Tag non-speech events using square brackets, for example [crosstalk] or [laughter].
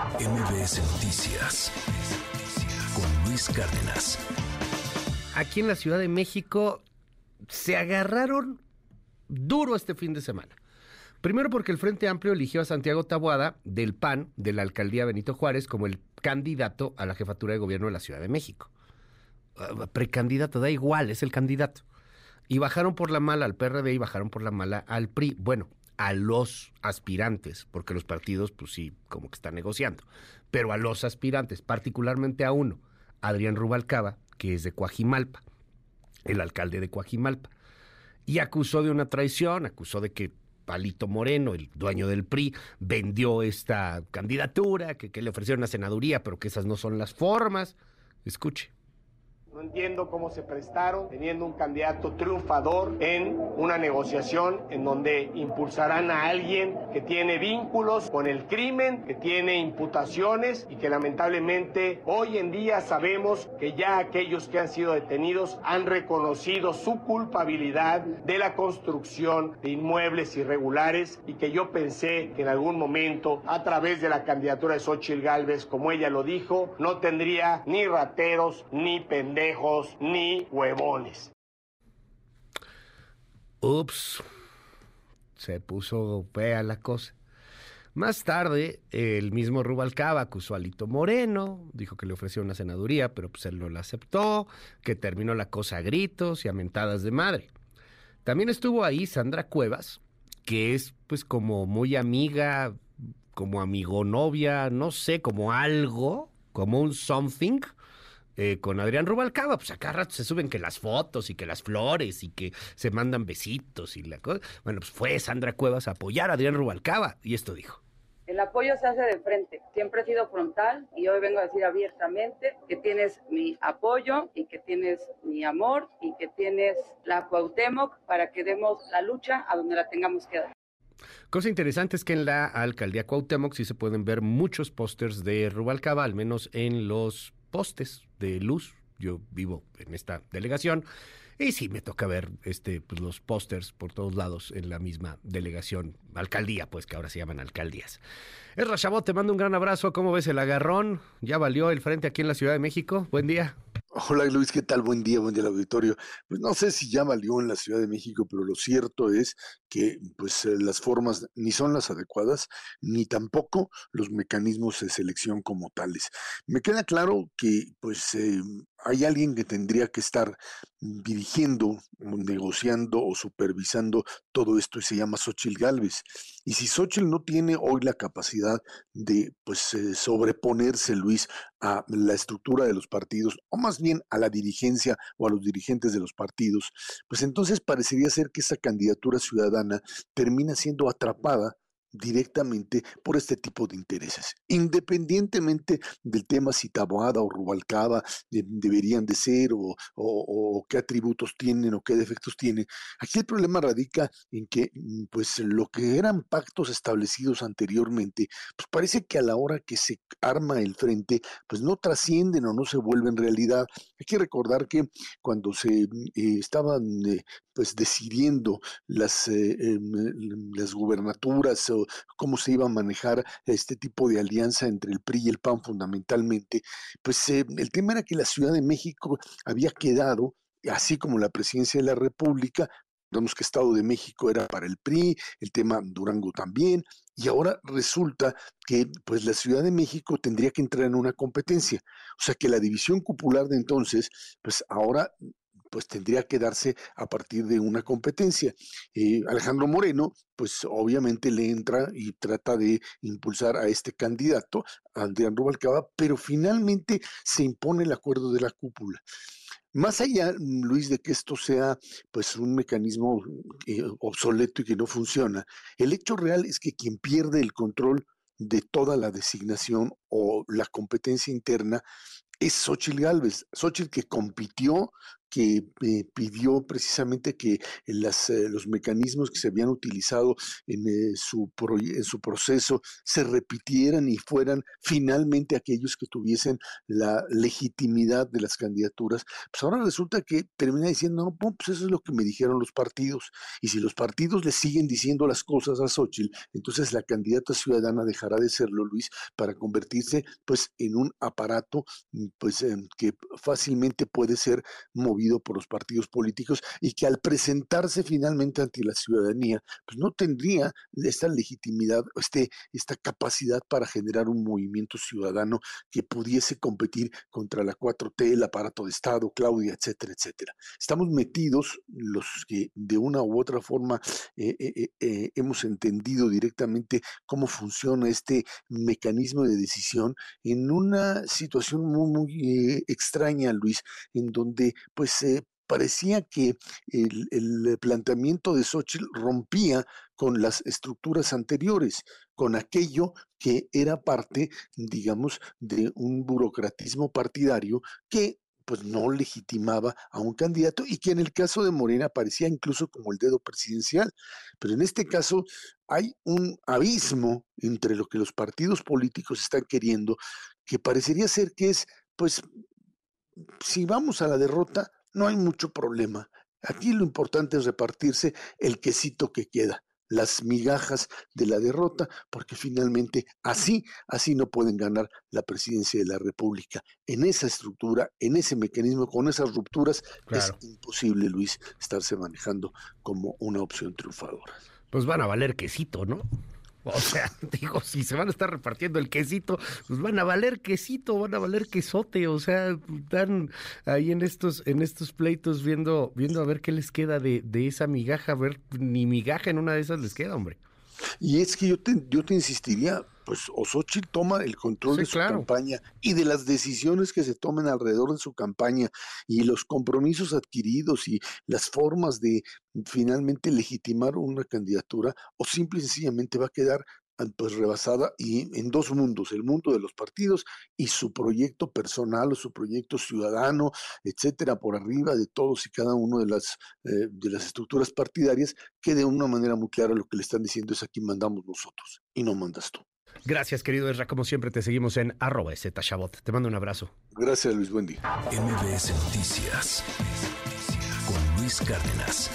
MBS Noticias con Luis Cárdenas. Aquí en la Ciudad de México se agarraron duro este fin de semana. Primero porque el Frente Amplio eligió a Santiago Tabuada del PAN de la alcaldía Benito Juárez como el candidato a la jefatura de gobierno de la Ciudad de México. Ah, precandidato, da igual, es el candidato. Y bajaron por la mala al PRD y bajaron por la mala al PRI. Bueno, a los aspirantes, porque los partidos, pues sí, como que están negociando, pero a los aspirantes, particularmente a uno, Adrián Rubalcaba, que es de Coajimalpa, el alcalde de Coajimalpa, y acusó de una traición, acusó de que Palito Moreno, el dueño del PRI, vendió esta candidatura, que, le ofrecieron una senaduría, pero que esas no son las formas. Escuche. No entiendo cómo se prestaron teniendo un candidato triunfador en una negociación en donde impulsarán a alguien que tiene vínculos con el crimen, que tiene imputaciones y que lamentablemente hoy en día sabemos que ya aquellos que han sido detenidos han reconocido su culpabilidad de la construcción de inmuebles irregulares y que yo pensé que en algún momento a través de la candidatura de Xochitl Gálvez, como ella lo dijo, no tendría ni rateros ni pendejos ni huevones. Ups, se puso fea la cosa. Más tarde, el mismo Rubalcaba acusó a Lito Moreno, dijo que le ofreció una senaduría, pero pues él no la aceptó, que terminó la cosa a gritos y a mentadas de madre. También estuvo ahí Sandra Cuevas, que es pues como muy amiga, como amigo novia, no sé, como algo, como un something eh, con Adrián Rubalcaba, pues acá rato se suben que las fotos y que las flores y que se mandan besitos y la cosa. Bueno, pues fue Sandra Cuevas a apoyar a Adrián Rubalcaba y esto dijo. El apoyo se hace de frente, siempre he sido frontal y hoy vengo a decir abiertamente que tienes mi apoyo y que tienes mi amor y que tienes la Cuauhtémoc para que demos la lucha a donde la tengamos que dar. Cosa interesante es que en la alcaldía Cuauhtémoc sí se pueden ver muchos pósters de Rubalcaba, al menos en los postes de luz. Yo vivo en esta delegación y sí me toca ver este pues, los pósters por todos lados en la misma delegación, alcaldía, pues que ahora se llaman alcaldías. Es Chabot, te mando un gran abrazo. ¿Cómo ves el agarrón? ¿Ya valió el frente aquí en la Ciudad de México? Buen día. Hola Luis, ¿qué tal? Buen día, buen día al auditorio. Pues no sé si ya valió en la Ciudad de México, pero lo cierto es que pues eh, las formas ni son las adecuadas, ni tampoco los mecanismos de selección como tales. Me queda claro que pues eh, hay alguien que tendría que estar dirigiendo, negociando o supervisando todo esto y se llama Xochitl Galvez. Y si Xochitl no tiene hoy la capacidad de pues eh, sobreponerse, Luis, a la estructura de los partidos, o más bien a la dirigencia o a los dirigentes de los partidos, pues entonces parecería ser que esa candidatura ciudadana termina siendo atrapada directamente por este tipo de intereses. Independientemente del tema si Taboada o Rubalcaba deberían de ser o, qué atributos tienen o qué defectos tienen, aquí el problema radica en que mm, pues lo que eran pactos establecidos anteriormente, pues parece que a la hora que se arma el frente, pues no trascienden o no se vuelven realidad. Hay que recordar que cuando se mm, eh, estaban eh, pues decidiendo las, eh, em, las gubernaturas o cómo se iba a manejar este tipo de alianza entre el PRI y el PAN fundamentalmente, pues eh, el tema era que la Ciudad de México había quedado, así como la presidencia de la República, Recordemos que Estado de México era para el PRI, el tema Durango también, y ahora resulta que pues la Ciudad de México tendría que entrar en una competencia. O sea que la división popular de entonces, pues ahora pues tendría que darse a partir de una competencia. Eh, Alejandro Moreno, pues obviamente le entra y trata de impulsar a este candidato, Adrián Rubalcaba, pero finalmente se impone el acuerdo de la cúpula. Más allá, Luis, de que esto sea pues un mecanismo eh, obsoleto y que no funciona, el hecho real es que quien pierde el control de toda la designación o la competencia interna es Xochitl Galvez. Xochitl que compitió que eh, pidió precisamente que las, eh, los mecanismos que se habían utilizado en, eh, su en su proceso se repitieran y fueran finalmente aquellos que tuviesen la legitimidad de las candidaturas, pues ahora resulta que termina diciendo, no, pues eso es lo que me dijeron los partidos. Y si los partidos le siguen diciendo las cosas a Xochitl, entonces la candidata ciudadana dejará de serlo, Luis, para convertirse pues en un aparato pues em, que fácilmente puede ser movido por los partidos políticos y que al presentarse finalmente ante la ciudadanía, pues no tendría esta legitimidad, este, esta capacidad para generar un movimiento ciudadano que pudiese competir contra la 4T, el aparato de Estado, Claudia, etcétera, etcétera. Estamos metidos los que de una u otra forma eh, eh, eh, hemos entendido directamente cómo funciona este mecanismo de decisión en una situación muy, muy extraña, Luis, en donde pues parecía que el, planteamiento de Xochitl rompía con las estructuras anteriores, con aquello que era parte, digamos, de un burocratismo partidario que pues no legitimaba a un candidato y que en el caso de Morena parecía incluso como el dedo presidencial. Pero en este caso hay un abismo entre lo que los partidos políticos están queriendo, que parecería ser que es, pues, si vamos a la derrota, no hay mucho problema. Aquí lo importante es repartirse el quesito que queda las migajas de la derrota, porque finalmente así, así no pueden ganar la presidencia de la República. En esa estructura, en ese mecanismo, con esas rupturas, es imposible, Luis, estarse manejando como una opción triunfadora. Pues van a valer quesito, ¿no? O sea, [laughs] digo, si se van a estar repartiendo el quesito, pues van a valer quesito, van a valer quesote, o sea, están ahí en estos, en estos pleitos viendo, viendo a ver qué les queda de, de esa migaja, a ver, ni migaja en una de esas les queda, hombre. Y es que yo te, yo te insistiría, pues Osochitl toma el control de su campaña y de las decisiones que se tomen alrededor de su campaña y los compromisos adquiridos y las formas de finalmente legitimar una candidatura o simple y sencillamente va a quedar pues rebasada y en dos mundos, el mundo de los partidos y su proyecto personal o su proyecto ciudadano, etcétera, por arriba de todos y cada uno de las, eh, de las estructuras partidarias, que de una manera muy clara lo que le están diciendo es aquí mandamos nosotros y no mandas tú. Gracias, querido Ezra. Como siempre, te seguimos en arroba Te mando un abrazo. Gracias, Luis. Buen día. MBS Noticias con Luis Cárdenas.